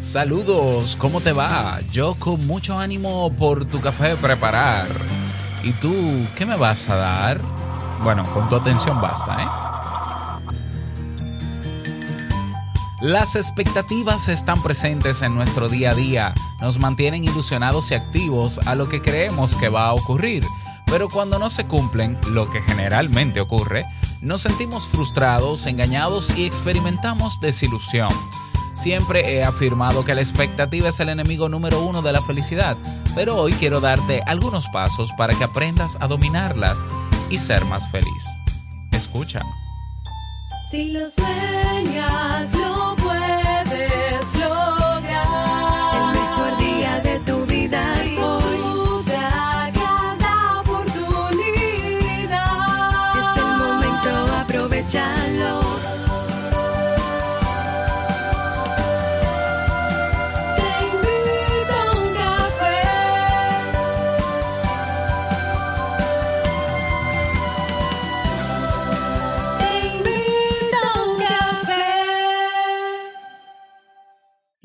Saludos, ¿cómo te va? Yo con mucho ánimo por tu café preparar. ¿Y tú qué me vas a dar? Bueno, con tu atención basta, ¿eh? Las expectativas están presentes en nuestro día a día, nos mantienen ilusionados y activos a lo que creemos que va a ocurrir, pero cuando no se cumplen, lo que generalmente ocurre, nos sentimos frustrados, engañados y experimentamos desilusión. Siempre he afirmado que la expectativa es el enemigo número uno de la felicidad, pero hoy quiero darte algunos pasos para que aprendas a dominarlas y ser más feliz. Escucha. Si lo sueñas, lo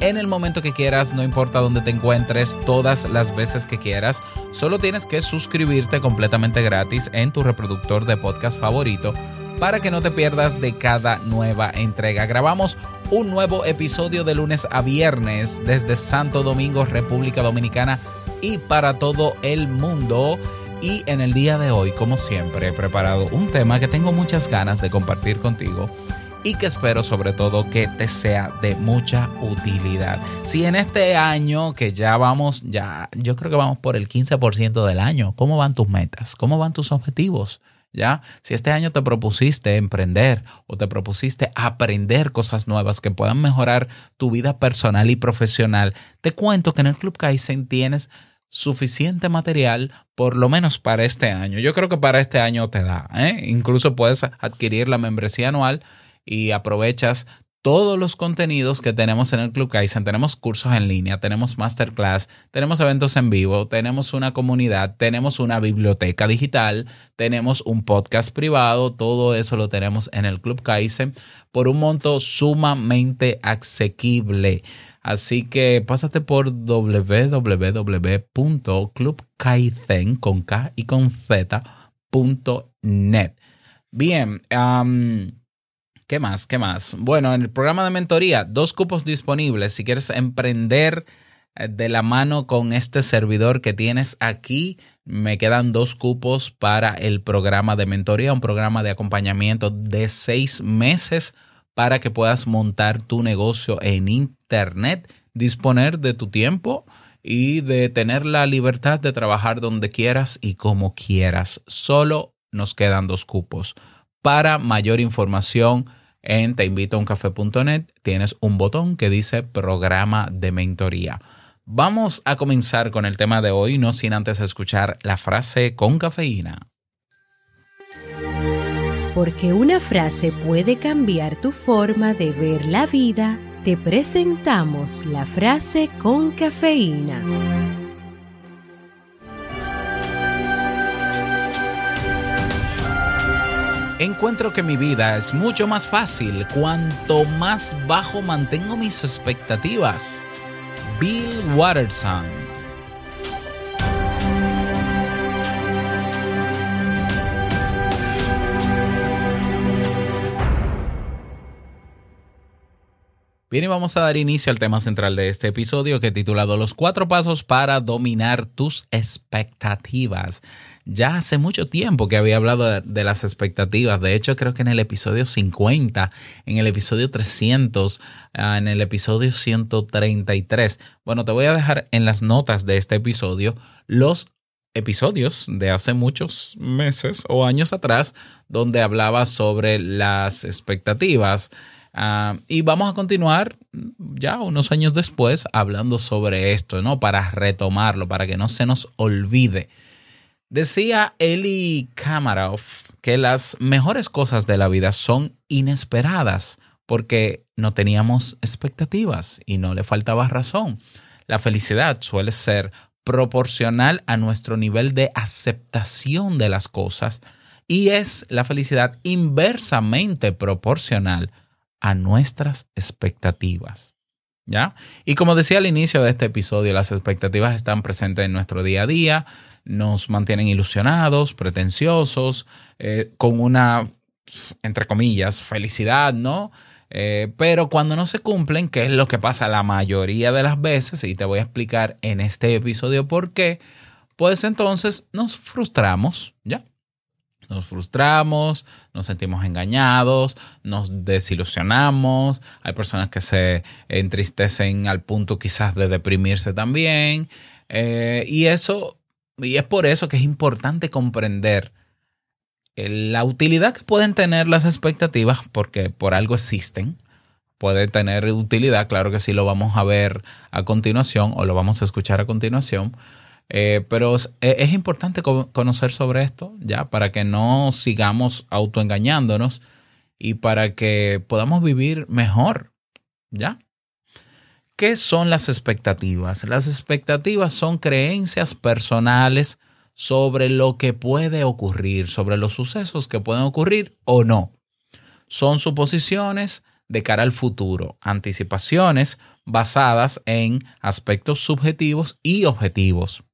en el momento que quieras, no importa dónde te encuentres, todas las veces que quieras. Solo tienes que suscribirte completamente gratis en tu reproductor de podcast favorito para que no te pierdas de cada nueva entrega. Grabamos un nuevo episodio de lunes a viernes desde Santo Domingo, República Dominicana y para todo el mundo. Y en el día de hoy, como siempre, he preparado un tema que tengo muchas ganas de compartir contigo y que espero sobre todo que te sea de mucha utilidad. Si en este año que ya vamos, ya yo creo que vamos por el 15% del año, ¿cómo van tus metas? ¿Cómo van tus objetivos? ¿Ya? Si este año te propusiste emprender o te propusiste aprender cosas nuevas que puedan mejorar tu vida personal y profesional, te cuento que en el Club Kaizen tienes suficiente material por lo menos para este año. Yo creo que para este año te da. ¿eh? Incluso puedes adquirir la membresía anual y aprovechas todos los contenidos que tenemos en el Club Kaizen. Tenemos cursos en línea, tenemos masterclass, tenemos eventos en vivo, tenemos una comunidad, tenemos una biblioteca digital, tenemos un podcast privado, todo eso lo tenemos en el Club Kaizen por un monto sumamente asequible. Así que pásate por www.clubkaizen con K y con Z.net. Bien, um, ¿Qué más? ¿Qué más? Bueno, en el programa de mentoría, dos cupos disponibles. Si quieres emprender eh, de la mano con este servidor que tienes aquí, me quedan dos cupos para el programa de mentoría, un programa de acompañamiento de seis meses para que puedas montar tu negocio en Internet, disponer de tu tiempo y de tener la libertad de trabajar donde quieras y como quieras. Solo nos quedan dos cupos. Para mayor información en teinvitouncafe.net tienes un botón que dice programa de mentoría. Vamos a comenzar con el tema de hoy, no sin antes escuchar la frase con cafeína. Porque una frase puede cambiar tu forma de ver la vida, te presentamos la frase con cafeína. Encuentro que mi vida es mucho más fácil cuanto más bajo mantengo mis expectativas. Bill Watterson. Bien, y vamos a dar inicio al tema central de este episodio que he titulado Los cuatro pasos para dominar tus expectativas. Ya hace mucho tiempo que había hablado de, las expectativas. De hecho, creo que en el episodio 50, en el episodio 300, ah, en el episodio 133. Bueno, te voy a dejar en las notas de este episodio los episodios de hace muchos meses o años atrás donde hablaba sobre las expectativas. Ah, y vamos a continuar ya unos años después hablando sobre esto, ¿no? Para retomarlo, para que no se nos olvide. Decía Eli Kamarov que las mejores cosas de la vida son inesperadas porque no teníamos expectativas y no le faltaba razón. La felicidad suele ser proporcional a nuestro nivel de aceptación de las cosas y es la felicidad inversamente proporcional a nuestras expectativas. ¿Ya? Y como decía al inicio de este episodio, las expectativas están presentes en nuestro día a día, nos mantienen ilusionados, pretenciosos, eh, con una, entre comillas, felicidad, ¿no? Eh, pero cuando no se cumplen, que es lo que pasa la mayoría de las veces, y te voy a explicar en este episodio por qué, pues entonces nos frustramos, ¿ya? Nos frustramos, nos sentimos engañados, nos desilusionamos. Hay personas que se entristecen al punto quizás de deprimirse también. Eh, y eso, y es por eso que es importante comprender la utilidad que pueden tener las expectativas, porque por algo existen. Puede tener utilidad, claro que sí lo vamos a ver a continuación o lo vamos a escuchar a continuación. Eh, pero es, es importante co- conocer sobre esto, ya, para que no sigamos autoengañándonos y para que podamos vivir mejor, ya. ¿Qué son las expectativas? Las expectativas son creencias personales sobre lo que puede ocurrir, sobre los sucesos que pueden ocurrir o no. Son suposiciones de cara al futuro, anticipaciones basadas en aspectos subjetivos y objetivos.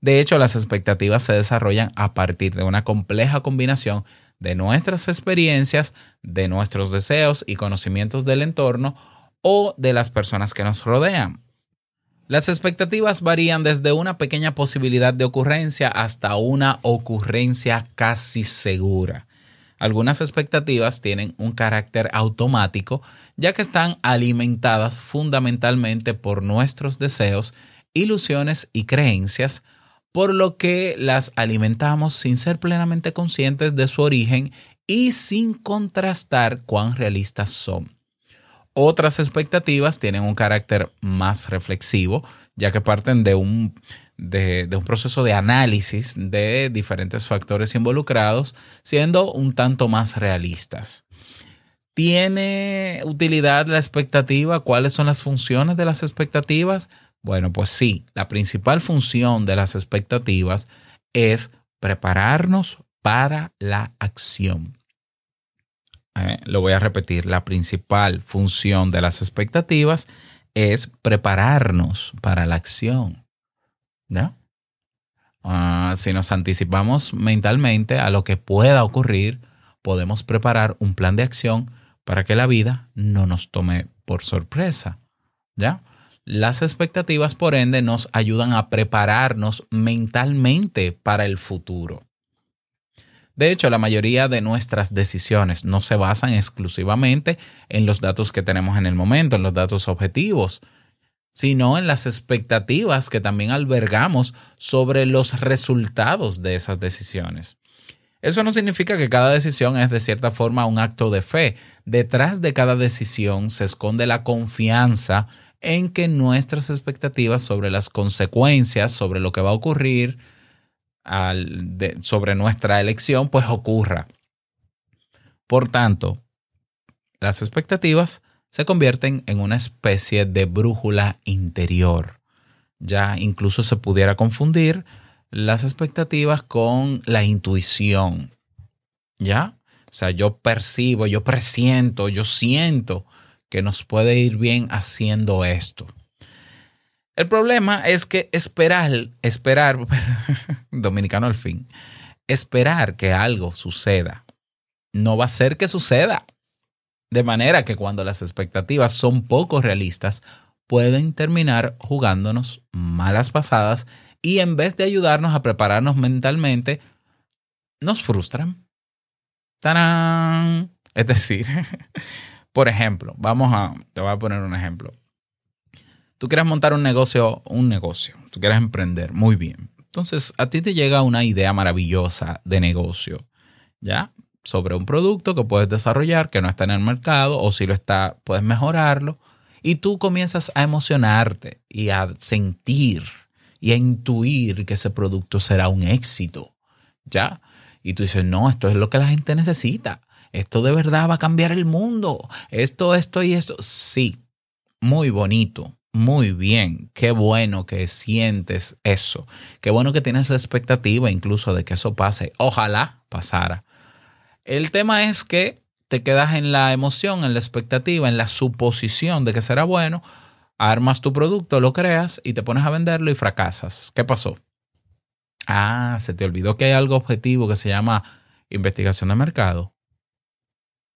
De hecho, las expectativas se desarrollan a partir de una compleja combinación de nuestras experiencias, de nuestros deseos y conocimientos del entorno o de las personas que nos rodean. Las expectativas varían desde una pequeña posibilidad de ocurrencia hasta una ocurrencia casi segura. Algunas expectativas tienen un carácter automático ya que están alimentadas fundamentalmente por nuestros deseos, ilusiones y creencias, por lo que las alimentamos sin ser plenamente conscientes de su origen y sin contrastar cuán realistas son. Otras expectativas tienen un carácter más reflexivo, ya que parten de un, de, un proceso de análisis de diferentes factores involucrados, siendo un tanto más realistas. ¿Tiene utilidad la expectativa? ¿Cuáles son las funciones de las expectativas? Bueno, pues sí, la principal función de las expectativas es prepararnos para la acción. Eh, lo voy a repetir, la principal función de las expectativas es prepararnos para la acción. ¿Ya? Ah, si nos anticipamos mentalmente a lo que pueda ocurrir, podemos preparar un plan de acción para que la vida no nos tome por sorpresa. ¿Ya? Las expectativas, por ende, nos ayudan a prepararnos mentalmente para el futuro. De hecho, la mayoría de nuestras decisiones no se basan exclusivamente en los datos que tenemos en el momento, en los datos objetivos, sino en las expectativas que también albergamos sobre los resultados de esas decisiones. Eso no significa que cada decisión es de cierta forma un acto de fe. Detrás de cada decisión se esconde la confianza en que nuestras expectativas sobre las consecuencias, sobre lo que va a ocurrir, al, de, sobre nuestra elección, pues ocurra. Por tanto, las expectativas se convierten en una especie de brújula interior. Ya incluso se pudiera confundir las expectativas con la intuición. ¿Ya? O sea, yo percibo, yo presiento, yo siento que nos puede ir bien haciendo esto. El problema es que esperar, esperar, dominicano al fin, esperar que algo suceda no va a ser que suceda. De manera que cuando las expectativas son poco realistas, pueden terminar jugándonos malas pasadas y en vez de ayudarnos a prepararnos mentalmente, nos frustran. ¡Tarán! Es decir, por ejemplo, vamos a, te voy a poner un ejemplo. Tú quieres montar un negocio, un negocio, tú quieres emprender, muy bien. Entonces, a ti te llega una idea maravillosa de negocio, ¿ya? Sobre un producto que puedes desarrollar, que no está en el mercado, o si lo está, puedes mejorarlo. Y tú comienzas a emocionarte y a sentir y a intuir que ese producto será un éxito, ¿ya? Y tú dices, no, esto es lo que la gente necesita. Esto de verdad va a cambiar el mundo. Esto, esto y esto. Sí, muy bonito, muy bien. Qué bueno que sientes eso. Qué bueno que tienes la expectativa incluso de que eso pase. Ojalá pasara. El tema es que te quedas en la emoción, en la expectativa, en la suposición de que será bueno, armas tu producto, lo creas y te pones a venderlo y fracasas. ¿Qué pasó? Ah, se te olvidó que hay algo objetivo que se llama investigación de mercado.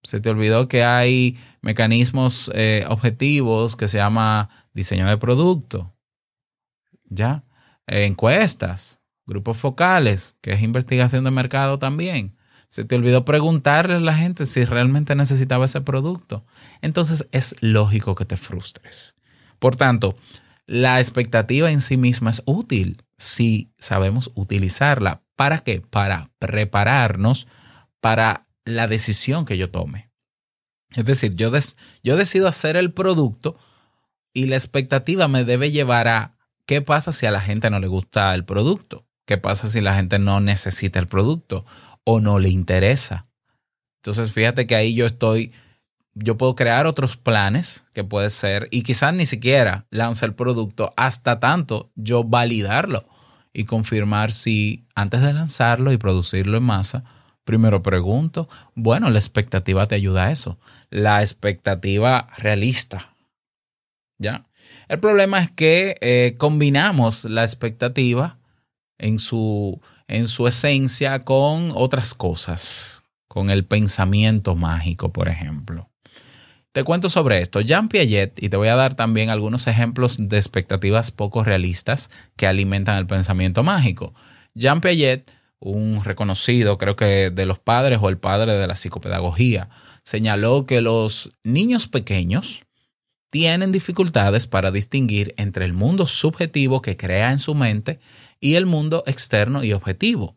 Se te olvidó que hay mecanismos eh, objetivos que se llama diseño de producto. ¿Ya? Eh, encuestas, grupos focales, que es investigación de mercado también. Se te olvidó preguntarle a la gente si realmente necesitaba ese producto. Entonces es lógico que te frustres. Por tanto, la expectativa en sí misma es útil si sabemos utilizarla. ¿Para qué? Para prepararnos para la decisión que yo tome. Es decir, yo, des- yo decido hacer el producto y la expectativa me debe llevar a qué pasa si a la gente no le gusta el producto, qué pasa si la gente no necesita el producto o no le interesa. Entonces, fíjate que ahí yo estoy, yo puedo crear otros planes que puede ser y quizás ni siquiera lance el producto hasta tanto yo validarlo y confirmar si antes de lanzarlo y producirlo en masa, primero pregunto, bueno, la expectativa te ayuda a eso, la expectativa realista, ¿ya? El problema es que eh, combinamos la expectativa en su, en su esencia con otras cosas, con el pensamiento mágico, por ejemplo. Te cuento sobre esto. Jean Piaget, y te voy a dar también algunos ejemplos de expectativas poco realistas que alimentan el pensamiento mágico. Jean Piaget, un reconocido, creo que de los padres o el padre de la psicopedagogía, señaló que los niños pequeños tienen dificultades para distinguir entre el mundo subjetivo que crea en su mente y el mundo externo y objetivo.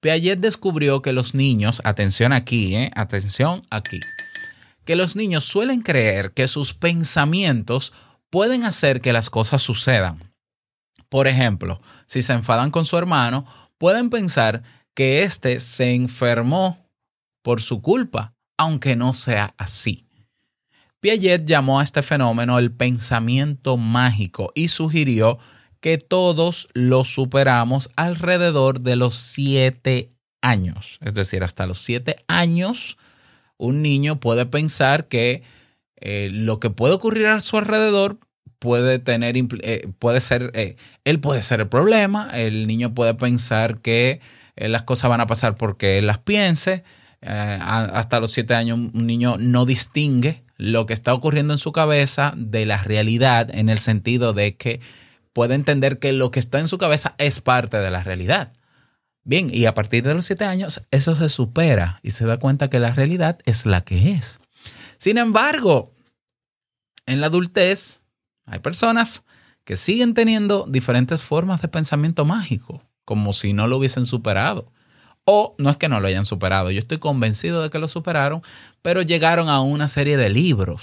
Piaget descubrió que los niños, atención aquí, ¿eh? atención aquí, que los niños suelen creer que sus pensamientos pueden hacer que las cosas sucedan. Por ejemplo, si se enfadan con su hermano, pueden pensar que éste se enfermó por su culpa, aunque no sea así. Piaget llamó a este fenómeno el pensamiento mágico y sugirió que todos lo superamos alrededor de los siete años. Es decir, hasta los siete años, un niño puede pensar que eh, lo que puede ocurrir a su alrededor puede tener, eh, puede ser, eh, él puede ser el problema, el niño puede pensar que eh, las cosas van a pasar porque él las piense. Hasta los siete años un niño no distingue lo que está ocurriendo en su cabeza de la realidad en el sentido de que puede entender que lo que está en su cabeza es parte de la realidad. Bien, y a partir de los siete años eso se supera y se da cuenta que la realidad es la que es. Sin embargo, en la adultez hay personas que siguen teniendo diferentes formas de pensamiento mágico, como si no lo hubiesen superado. O no es que no lo hayan superado, yo estoy convencido de que lo superaron, pero llegaron a una serie de libros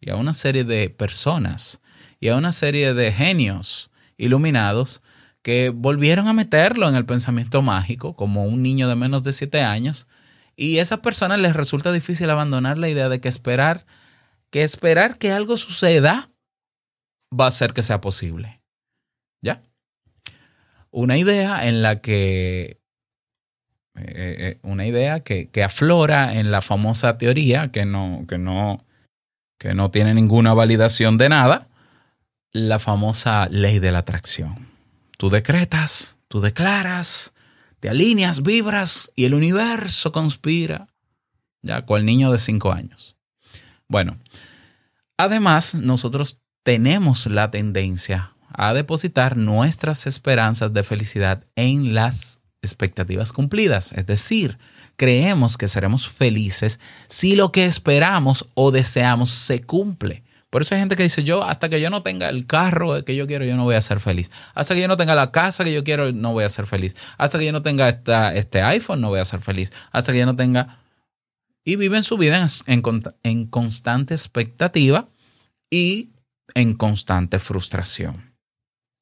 y a una serie de personas y a una serie de genios iluminados que volvieron a meterlo en el pensamiento mágico como un niño de menos de siete años y a esas personas les resulta difícil abandonar la idea de que esperar que esperar que algo suceda va a hacer que sea posible. ¿Ya? Una idea en la que eh, eh, una idea que, que aflora en la famosa teoría que no, que no, que no tiene ninguna validación de nada, la famosa ley de la atracción. Tú decretas, tú declaras, te alineas, vibras y el universo conspira. Ya, cual niño de cinco años. Bueno, además nosotros tenemos la tendencia a depositar nuestras esperanzas de felicidad en las expectativas cumplidas. Es decir, creemos que seremos felices si lo que esperamos o deseamos se cumple. Por eso hay gente que dice, yo hasta que yo no tenga el carro que yo quiero, yo no voy a ser feliz. Hasta que yo no tenga la casa que yo quiero, no voy a ser feliz. Hasta que yo no tenga este iPhone, no voy a ser feliz. Hasta que yo no tenga... Y viven su vida en, en constante expectativa y en constante frustración.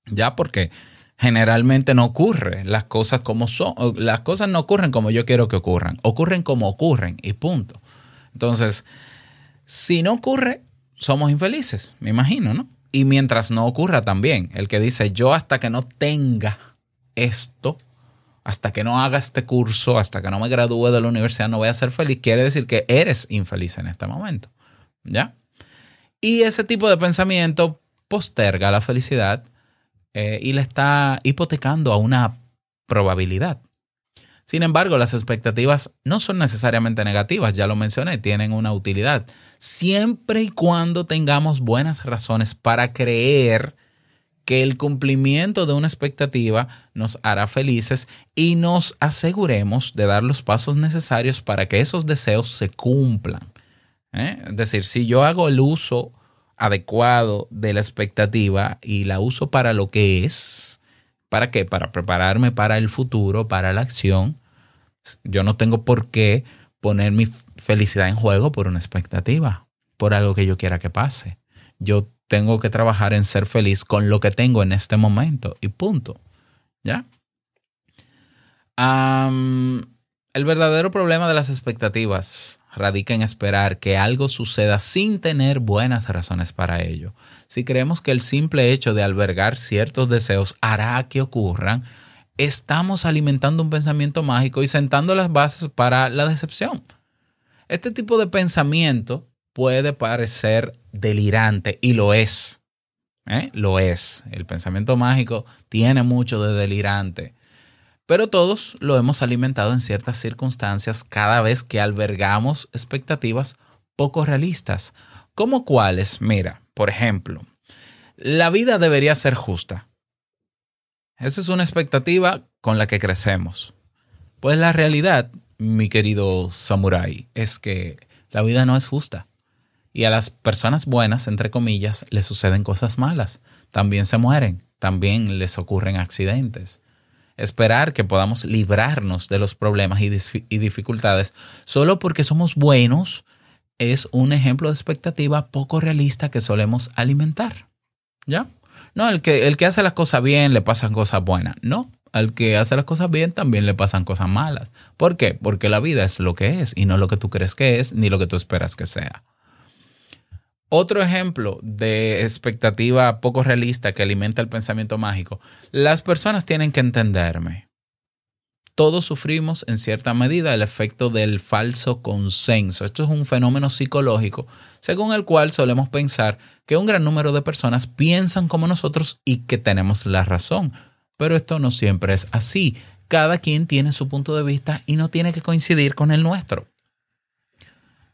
Ya porque generalmente no ocurre las cosas como son. Las cosas no ocurren como yo quiero que ocurran. Ocurren como ocurren y punto. Entonces, si no ocurre, somos infelices, me imagino, ¿no? Y mientras no ocurra también, el que dice yo hasta que no tenga esto, hasta que no haga este curso, hasta que no me gradúe de la universidad, no voy a ser feliz, quiere decir que eres infeliz en este momento. ¿Ya? Y ese tipo de pensamiento posterga la felicidad eh, y le está hipotecando a una probabilidad. Sin embargo, las expectativas no son necesariamente negativas, ya lo mencioné, tienen una utilidad, siempre y cuando tengamos buenas razones para creer que el cumplimiento de una expectativa nos hará felices y nos aseguremos de dar los pasos necesarios para que esos deseos se cumplan. ¿Eh? Es decir, si yo hago el uso adecuado de la expectativa y la uso para lo que es, ¿para qué? Para prepararme para el futuro, para la acción. Yo no tengo por qué poner mi felicidad en juego por una expectativa, por algo que yo quiera que pase. Yo tengo que trabajar en ser feliz con lo que tengo en este momento y punto. ¿Ya? El verdadero problema de las expectativas radica en esperar que algo suceda sin tener buenas razones para ello. Si creemos que el simple hecho de albergar ciertos deseos hará que ocurran, estamos alimentando un pensamiento mágico y sentando las bases para la decepción. Este tipo de pensamiento puede parecer delirante y lo es. ¿eh? Lo es. El pensamiento mágico tiene mucho de delirante. Pero todos lo hemos alimentado en ciertas circunstancias cada vez que albergamos expectativas poco realistas. ¿Como cuáles? Mira, por ejemplo, la vida debería ser justa. Esa es una expectativa con la que crecemos. Pues la realidad, mi querido samurái, es que la vida no es justa. Y a las personas buenas, entre comillas, les suceden cosas malas. También se mueren, también les ocurren accidentes. Esperar que podamos librarnos de los problemas y, dificultades solo porque somos buenos es un ejemplo de expectativa poco realista que solemos alimentar. ¿Ya? No, el que, el que hace las cosas bien le pasan cosas buenas. No, al que hace las cosas bien también le pasan cosas malas. ¿Por qué? Porque la vida es lo que es y no lo que tú crees que es ni lo que tú esperas que sea. Otro ejemplo de expectativa poco realista que alimenta el pensamiento mágico. Las personas tienen que entenderme. Todos sufrimos en cierta medida el efecto del falso consenso. Esto es un fenómeno psicológico según el cual solemos pensar que un gran número de personas piensan como nosotros y que tenemos la razón. Pero esto no siempre es así. Cada quien tiene su punto de vista y no tiene que coincidir con el nuestro.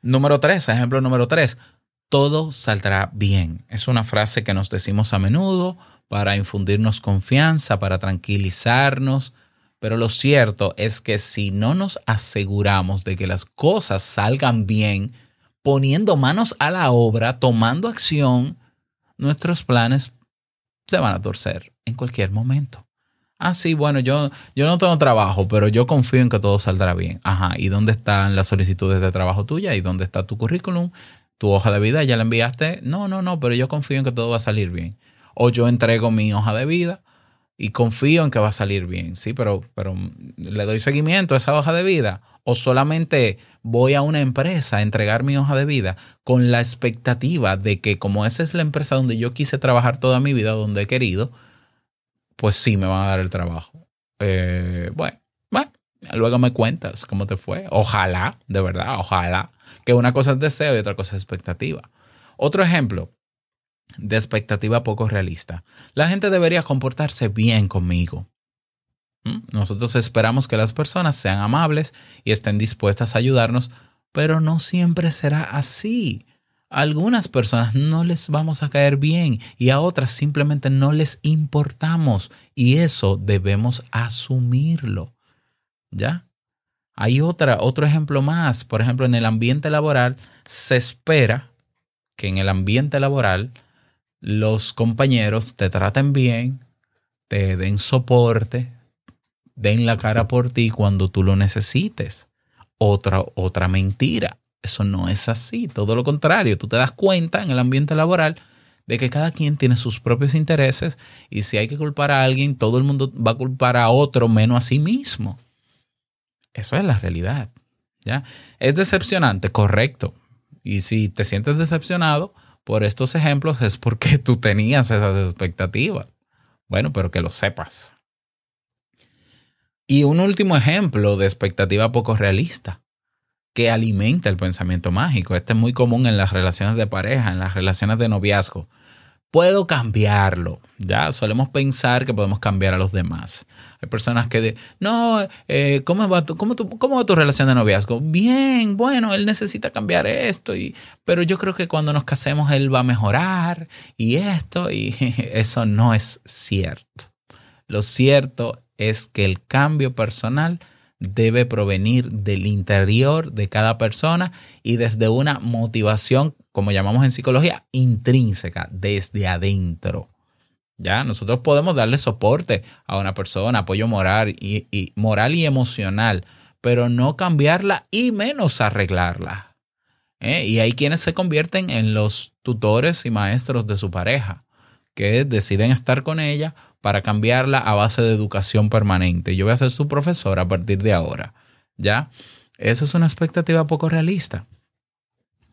Número tres, ejemplo número tres, todo saldrá bien. Es una frase que nos decimos a menudo para infundirnos confianza, para tranquilizarnos, pero lo cierto es que si no nos aseguramos de que las cosas salgan bien, poniendo manos a la obra, tomando acción, nuestros planes se van a torcer en cualquier momento. Ah, sí, bueno, yo, yo no tengo trabajo, pero yo confío en que todo saldrá bien. Ajá, ¿y dónde están las solicitudes de trabajo tuya? ¿Y dónde está tu currículum? ¿Tu hoja de vida? ¿Ya la enviaste? No, no, no, pero yo confío en que todo va a salir bien. O yo entrego mi hoja de vida y confío en que va a salir bien. Sí, pero, pero le doy seguimiento a esa hoja de vida. O solamente voy a una empresa a entregar mi hoja de vida con la expectativa de que como esa es la empresa donde yo quise trabajar toda mi vida, donde he querido, pues sí me van a dar el trabajo. Eh, bueno, bueno, luego me cuentas cómo te fue. Ojalá, de verdad, ojalá. Que una cosa es deseo y otra cosa es expectativa. Otro ejemplo de expectativa poco realista. La gente debería comportarse bien conmigo. ¿Mm? Nosotros esperamos que las personas sean amables y estén dispuestas a ayudarnos, pero no siempre será así. A algunas personas no les vamos a caer bien y a otras simplemente no les importamos y eso debemos asumirlo. ¿Ya? Hay otra, otro ejemplo más. Por ejemplo, en el ambiente laboral se espera que en el ambiente laboral los compañeros te traten bien, te den soporte, den la cara por ti cuando tú lo necesites. Otra, otra mentira. Eso no es así. Todo lo contrario. Tú te das cuenta en el ambiente laboral de que cada quien tiene sus propios intereses y si hay que culpar a alguien, todo el mundo va a culpar a otro menos a sí mismo. Eso es la realidad. ¿ya? Es decepcionante, correcto. Y si te sientes decepcionado por estos ejemplos es porque tú tenías esas expectativas. Bueno, pero que lo sepas. Y un último ejemplo de expectativa poco realista que alimenta el pensamiento mágico. Este es muy común en las relaciones de pareja, en las relaciones de noviazgo. Puedo cambiarlo. Ya solemos pensar que podemos cambiar a los demás. Hay personas que, de, no, eh, ¿cómo, va tu, cómo, ¿cómo va tu relación de noviazgo? Bien, bueno, él necesita cambiar esto, y, pero yo creo que cuando nos casemos él va a mejorar y esto, y eso no es cierto. Lo cierto es que el cambio personal debe provenir del interior de cada persona y desde una motivación, como llamamos en psicología, intrínseca, desde adentro. Ya, nosotros podemos darle soporte a una persona, apoyo moral y, moral y emocional, pero no cambiarla y menos arreglarla. ¿Eh? Y hay quienes se convierten en los tutores y maestros de su pareja, que deciden estar con ella para cambiarla a base de educación permanente. Yo voy a ser su profesor a partir de ahora. ¿Ya? Eso es una expectativa poco realista.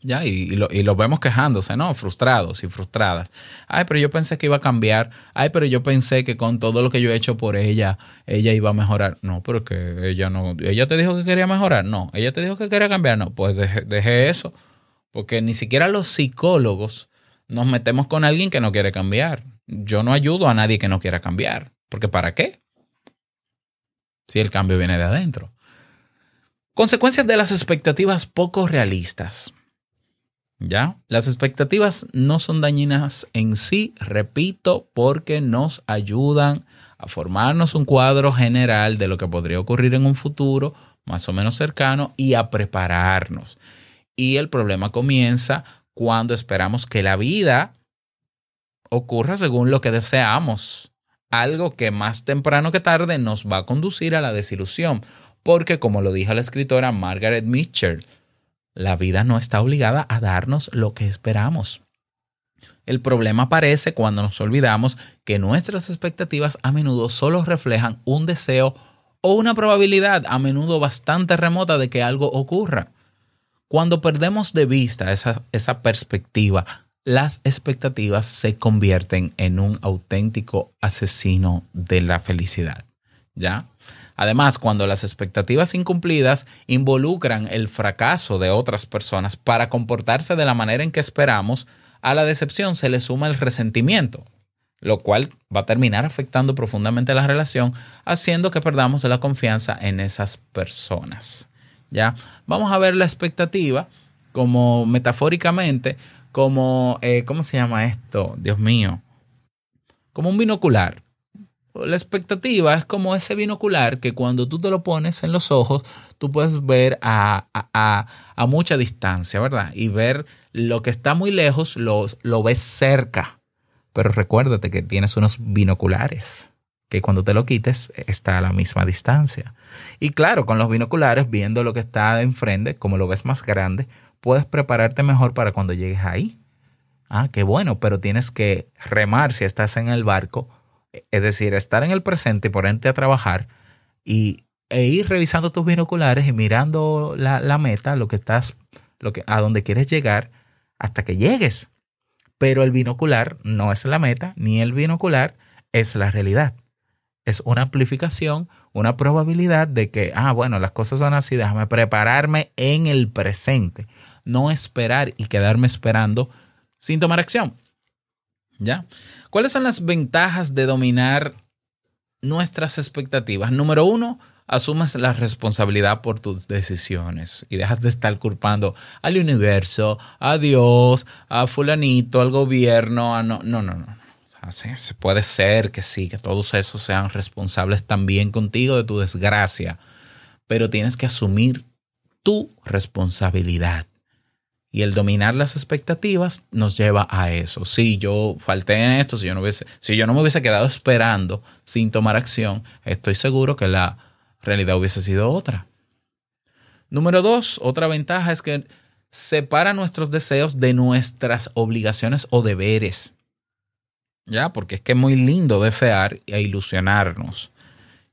¿Ya? Y, lo, y lo vemos quejándose, ¿no? Frustrados y frustradas. Ay, pero yo pensé que iba a cambiar. Ay, pero yo pensé que con todo lo que yo he hecho por ella, ella iba a mejorar. No, pero que ella no. ¿Ella te dijo que quería mejorar? No. ¿Ella te dijo que quería cambiar? No. Pues deje eso. Porque ni siquiera los psicólogos nos metemos con alguien que no quiere cambiar. Yo no ayudo a nadie que no quiera cambiar. Porque ¿para qué? Si el cambio viene de adentro. Consecuencias de las expectativas poco realistas. ¿Ya? Las expectativas no son dañinas en sí, repito, porque nos ayudan a formarnos un cuadro general de lo que podría ocurrir en un futuro más o menos cercano y a prepararnos. Y el problema comienza cuando esperamos que la vida ocurra según lo que deseamos. Algo que más temprano que tarde nos va a conducir a la desilusión. Porque como lo dijo la escritora Margaret Mitchell, la vida no está obligada a darnos lo que esperamos. El problema aparece cuando nos olvidamos que nuestras expectativas a menudo solo reflejan un deseo o una probabilidad a menudo bastante remota de que algo ocurra. Cuando perdemos de vista esa, esa perspectiva, las expectativas se convierten en un auténtico asesino de la felicidad. ¿Ya? Además, cuando las expectativas incumplidas involucran el fracaso de otras personas para comportarse de la manera en que esperamos, a la decepción se le suma el resentimiento, lo cual va a terminar afectando profundamente la relación, haciendo que perdamos la confianza en esas personas. ¿Ya? Vamos a ver la expectativa como metafóricamente, como, eh, ¿cómo se llama esto? Dios mío. Como un binocular la expectativa es como ese binocular que cuando tú te lo pones en los ojos, tú puedes ver a, a, a mucha distancia, ¿verdad? Y ver lo que está muy lejos, lo, lo ves cerca. Pero recuérdate que tienes unos binoculares, que cuando te lo quites está a la misma distancia. Y claro, con los binoculares, viendo lo que está enfrente, como lo ves más grande, puedes prepararte mejor para cuando llegues ahí. Ah, qué bueno, pero tienes que remar si estás en el barco es decir, estar en el presente y ponerte a trabajar y, e ir revisando tus binoculares y mirando la, la meta, lo que estás, lo que, a donde quieres llegar, hasta que llegues. Pero el binocular no es la meta, ni el binocular es la realidad. Es una amplificación, una probabilidad de que, ah, bueno, las cosas son así, déjame prepararme en el presente, no esperar y quedarme esperando sin tomar acción. ¿Ya? ¿Cuáles son las ventajas de dominar nuestras expectativas? Número uno, asumes la responsabilidad por tus decisiones y dejas de estar culpando al universo, a Dios, a fulanito, al gobierno, a no, no, no, no. O sea, sí, puede ser que sí, que todos esos sean responsables también contigo de tu desgracia, pero tienes que asumir tu responsabilidad. Y el dominar las expectativas nos lleva a eso. Si yo falté en esto, si yo no, hubiese, si yo no me hubiese quedado esperando sin tomar acción, estoy seguro que la realidad hubiese sido otra. Número dos, otra ventaja es que separa nuestros deseos de nuestras obligaciones o deberes. ¿Ya? Porque es que es muy lindo desear e ilusionarnos.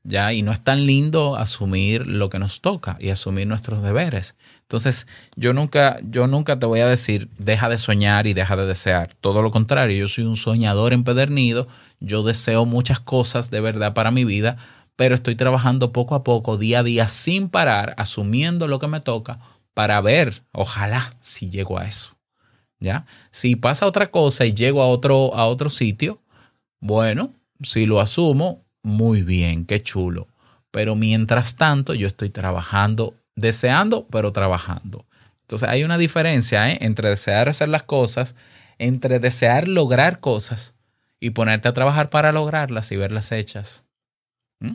¿Ya? Y no es tan lindo asumir lo que nos toca y asumir nuestros deberes. Entonces, yo nunca, yo nunca te voy a decir, deja de soñar y deja de desear. Todo lo contrario, yo soy un soñador empedernido. Yo deseo muchas cosas de verdad para mi vida, pero estoy trabajando poco a poco, día a día, sin parar, asumiendo lo que me toca para ver, ojalá, si llego a eso. ¿Ya? Si pasa otra cosa y llego a otro, a otro sitio, bueno, si lo asumo, muy bien, qué chulo. Pero mientras tanto, yo estoy trabajando, deseando, pero trabajando. Entonces hay una diferencia ¿eh? entre desear hacer las cosas, entre desear lograr cosas y ponerte a trabajar para lograrlas y verlas hechas. ¿Mm?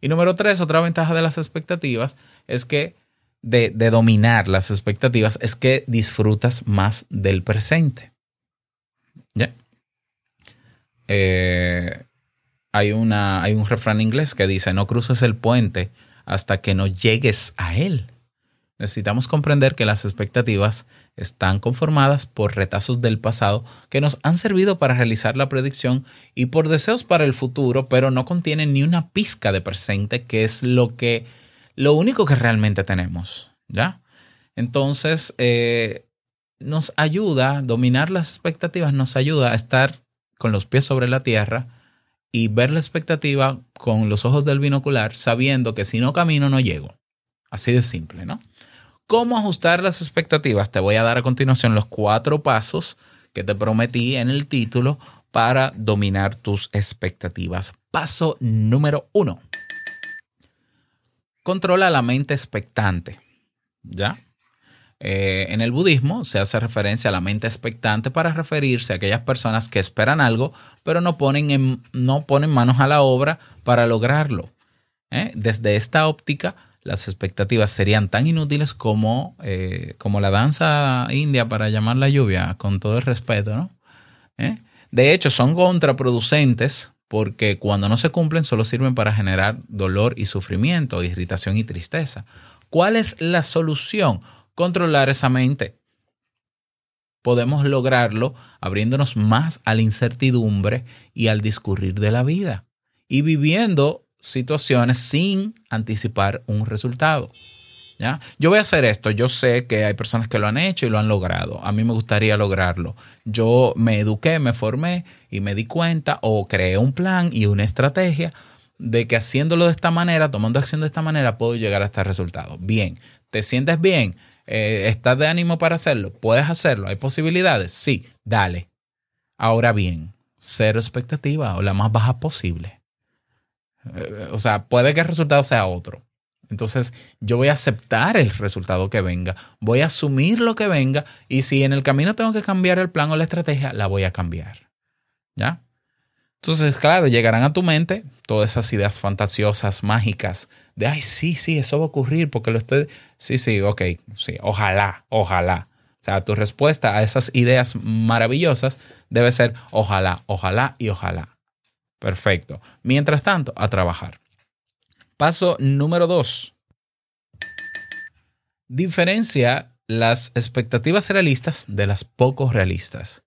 Y número tres, otra ventaja de las expectativas es que de, dominar las expectativas es que disfrutas más del presente. ¿Ya? Eh, hay, una, hay un refrán inglés que dice, no cruces el puente hasta que no llegues a él. Necesitamos comprender que las expectativas están conformadas por retazos del pasado que nos han servido para realizar la predicción y por deseos para el futuro, pero no contienen ni una pizca de presente, que es lo que lo único que realmente tenemos, ¿ya? Entonces, eh, nos ayuda, dominar las expectativas nos ayuda a estar con los pies sobre la tierra y ver la expectativa con los ojos del binocular, sabiendo que si no camino no llego. Así de simple, ¿no? ¿Cómo ajustar las expectativas? Te voy a dar a continuación los cuatro pasos que te prometí en el título para dominar tus expectativas. Paso número uno. Controla la mente expectante. ¿Ya? Eh, en el budismo se hace referencia a la mente expectante para referirse a aquellas personas que esperan algo, pero no ponen, en- no ponen manos a la obra para lograrlo. ¿eh? Desde esta óptica, las expectativas serían tan inútiles como, eh, como la danza india para llamar la lluvia, con todo el respeto, ¿no? De hecho, son contraproducentes porque cuando no se cumplen solo sirven para generar dolor y sufrimiento, irritación y tristeza. ¿Cuál es la solución? Controlar esa mente. Podemos lograrlo abriéndonos más a la incertidumbre y al discurrir de la vida y viviendo situaciones sin anticipar un resultado. ¿Ya? Yo voy a hacer esto. Yo sé que hay personas que lo han hecho y lo han logrado. A mí me gustaría lograrlo. Yo me eduqué, me formé y me di cuenta o creé un plan y una estrategia de que haciéndolo de esta manera, tomando acción de esta manera, puedo llegar a este resultado. Bien, ¿te sientes bien? Eh, ¿Estás de ánimo para hacerlo? ¿Puedes hacerlo? ¿Hay posibilidades? Sí, dale. Ahora bien, cero expectativa o la más baja posible. Eh, o sea, puede que el resultado sea otro. Entonces, yo voy a aceptar el resultado que venga, voy a asumir lo que venga y si en el camino tengo que cambiar el plan o la estrategia, la voy a cambiar. ¿Ya? Entonces, claro, llegarán a tu mente todas esas ideas fantasiosas, mágicas, de, ay, sí, sí, eso va a ocurrir porque lo estoy... Sí, sí, ok, sí, ojalá, ojalá. O sea, tu respuesta a esas ideas maravillosas debe ser ojalá, ojalá y ojalá. Perfecto. Mientras tanto, a trabajar. Paso número dos. Diferencia las expectativas realistas de las poco realistas.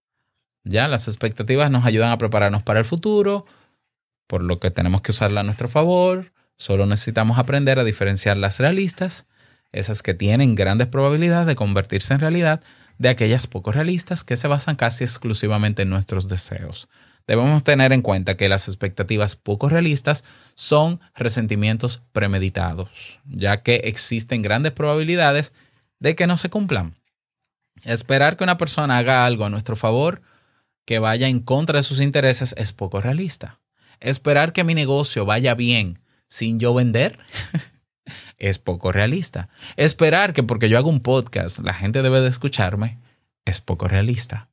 Ya, las expectativas nos ayudan a prepararnos para el futuro, por lo que tenemos que usarla a nuestro favor. Solo necesitamos aprender a diferenciar las realistas, esas que tienen grandes probabilidades de convertirse en realidad, de aquellas poco realistas que se basan casi exclusivamente en nuestros deseos. Debemos tener en cuenta que las expectativas poco realistas son resentimientos premeditados, ya que existen grandes probabilidades de que no se cumplan. Esperar que una persona haga algo a nuestro favor que vaya en contra de sus intereses es poco realista. Esperar que mi negocio vaya bien sin yo vender es poco realista. Esperar que porque yo hago un podcast la gente debe de escucharme es poco realista.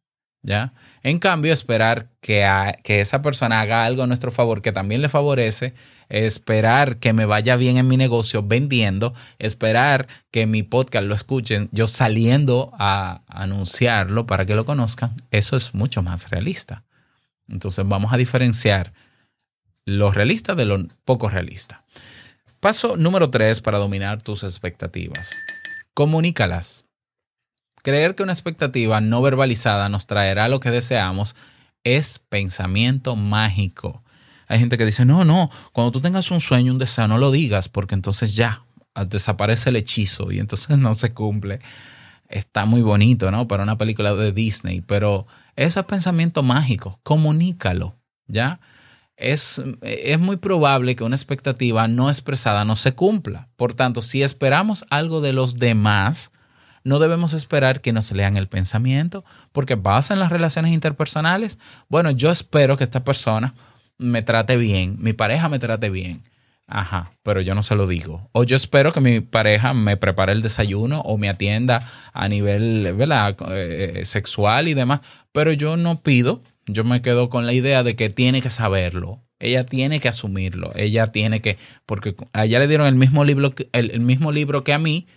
¿Ya? En cambio, esperar que, que esa persona haga algo a nuestro favor que también le favorece, esperar que me vaya bien en mi negocio vendiendo, esperar que mi podcast lo escuchen yo saliendo a anunciarlo para que lo conozcan, eso es mucho más realista. Entonces vamos a diferenciar lo realista de lo poco realista. Paso número tres para dominar tus expectativas. Comunícalas. Creer que una expectativa no verbalizada nos traerá lo que deseamos es pensamiento mágico. Hay gente que dice, no, no, cuando tú tengas un sueño, un deseo, no lo digas, porque entonces ya desaparece el hechizo y entonces no se cumple. Está muy bonito, ¿no? Para una película de Disney, pero eso es pensamiento mágico. Comunícalo, ¿ya? Es, es muy probable que una expectativa no expresada no se cumpla. Por tanto, si esperamos algo de los demás, no debemos esperar que nos lean el pensamiento, porque pasa en las relaciones interpersonales. Bueno, yo espero que esta persona me trate bien, mi pareja me trate bien. Ajá, pero yo no se lo digo. O yo espero que mi pareja me prepare el desayuno o me atienda a nivel ¿verdad? Eh, sexual y demás, pero yo no pido, yo me quedo con la idea de que tiene que saberlo. Ella tiene que asumirlo, ella tiene que, porque a ella le dieron el mismo libro, el mismo libro que a mí,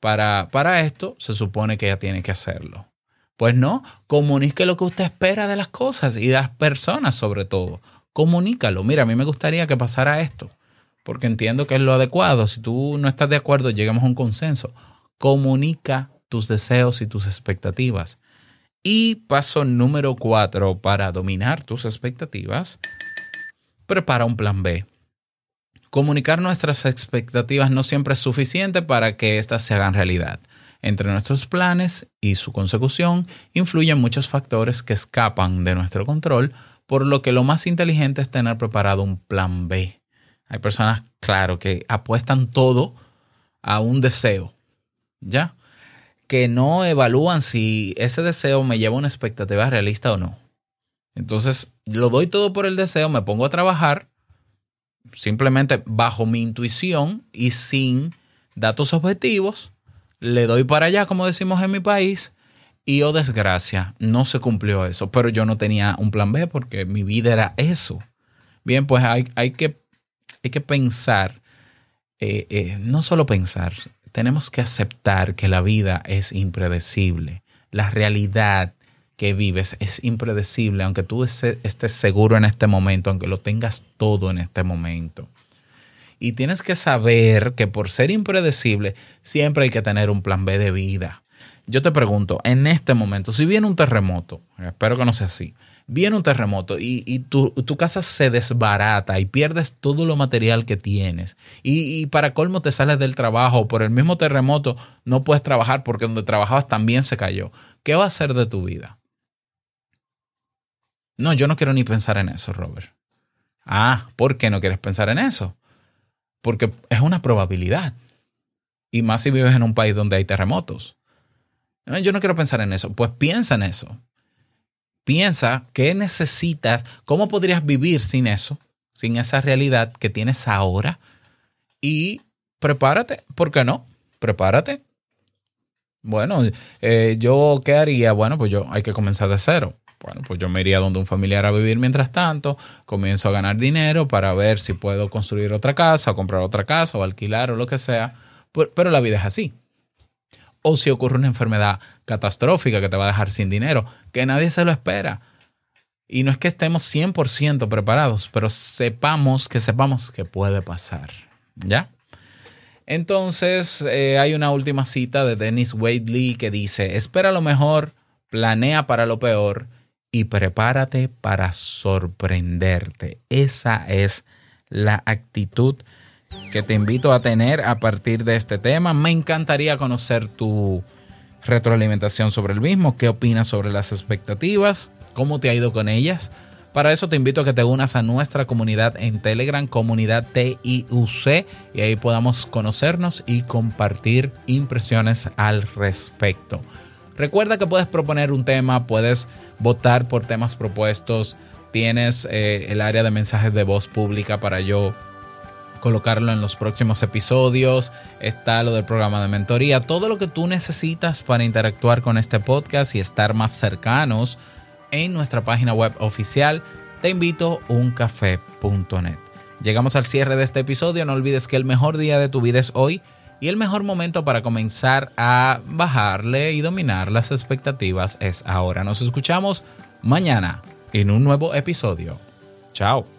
para, para esto se supone que ella tiene que hacerlo. Pues no, comunique lo que usted espera de las cosas y de las personas sobre todo. Comunícalo. Mira, a mí me gustaría que pasara esto, porque entiendo que es lo adecuado. Si tú no estás de acuerdo, lleguemos a un consenso. Comunica tus deseos y tus expectativas. Y paso número cuatro para dominar tus expectativas, prepara un plan B. Comunicar nuestras expectativas no siempre es suficiente para que éstas se hagan realidad. Entre nuestros planes y su consecución influyen muchos factores que escapan de nuestro control, por lo que lo más inteligente es tener preparado un plan B. Hay personas, claro, que apuestan todo a un deseo, ¿ya? Que no evalúan si ese deseo me lleva a una expectativa realista o no. Entonces, lo doy todo por el deseo, me pongo a trabajar simplemente bajo mi intuición y sin datos objetivos, le doy para allá, como decimos en mi país, y oh desgracia, no se cumplió eso, pero yo no tenía un plan B porque mi vida era eso. Bien, pues hay, hay que, hay que pensar, eh, eh, no solo pensar, tenemos que aceptar que la vida es impredecible. La realidad que vives es impredecible, aunque tú estés seguro en este momento, aunque lo tengas todo en este momento. Y tienes que saber que por ser impredecible, siempre hay que tener un plan B de vida. Yo te pregunto, en este momento, si viene un terremoto, espero que no sea así, viene un terremoto y, tu, casa se desbarata y pierdes todo lo material que tienes y, y para colmo te sales del trabajo por el mismo terremoto, no puedes trabajar porque donde trabajabas también se cayó. ¿Qué va a hacer de tu vida? No, yo no quiero ni pensar en eso, Robert. Ah, ¿por qué no quieres pensar en eso? Porque es una probabilidad. Y más si vives en un país donde hay terremotos. No, yo no quiero pensar en eso. Pues piensa en eso. Piensa qué necesitas, cómo podrías vivir sin eso, sin esa realidad que tienes ahora. Y prepárate, ¿por qué no? Prepárate. Bueno, eh, yo qué haría? Bueno, pues yo hay que comenzar de cero. Bueno, pues yo me iría donde un familiar a vivir mientras tanto, comienzo a ganar dinero para ver si puedo construir otra casa, o comprar otra casa, o alquilar o lo que sea. Pero, la vida es así. O si ocurre una enfermedad catastrófica que te va a dejar sin dinero, que nadie se lo espera. Y no es que estemos 100% preparados, pero sepamos que sepamos que puede pasar. ¿Ya? Entonces, eh, hay una última cita de Dennis Wadley que dice, espera lo mejor, planea para lo peor y prepárate para sorprenderte. Esa es la actitud que te invito a tener a partir de este tema. Me encantaría conocer tu retroalimentación sobre el mismo, qué opinas sobre las expectativas, cómo te ha ido con ellas. Para eso te invito a que te unas a nuestra comunidad en Telegram, comunidad TIUC, y ahí podamos conocernos y compartir impresiones al respecto. Recuerda que puedes proponer un tema, puedes votar por temas propuestos, tienes eh, el área de mensajes de voz pública para yo colocarlo en los próximos episodios, está lo del programa de mentoría, todo lo que tú necesitas para interactuar con este podcast y estar más cercanos en nuestra página web oficial, te invito a uncafé.net. Llegamos al cierre de este episodio, no olvides que el mejor día de tu vida es hoy y el mejor momento para comenzar a bajarle y dominar las expectativas es ahora. Nos escuchamos mañana en un nuevo episodio. Chao.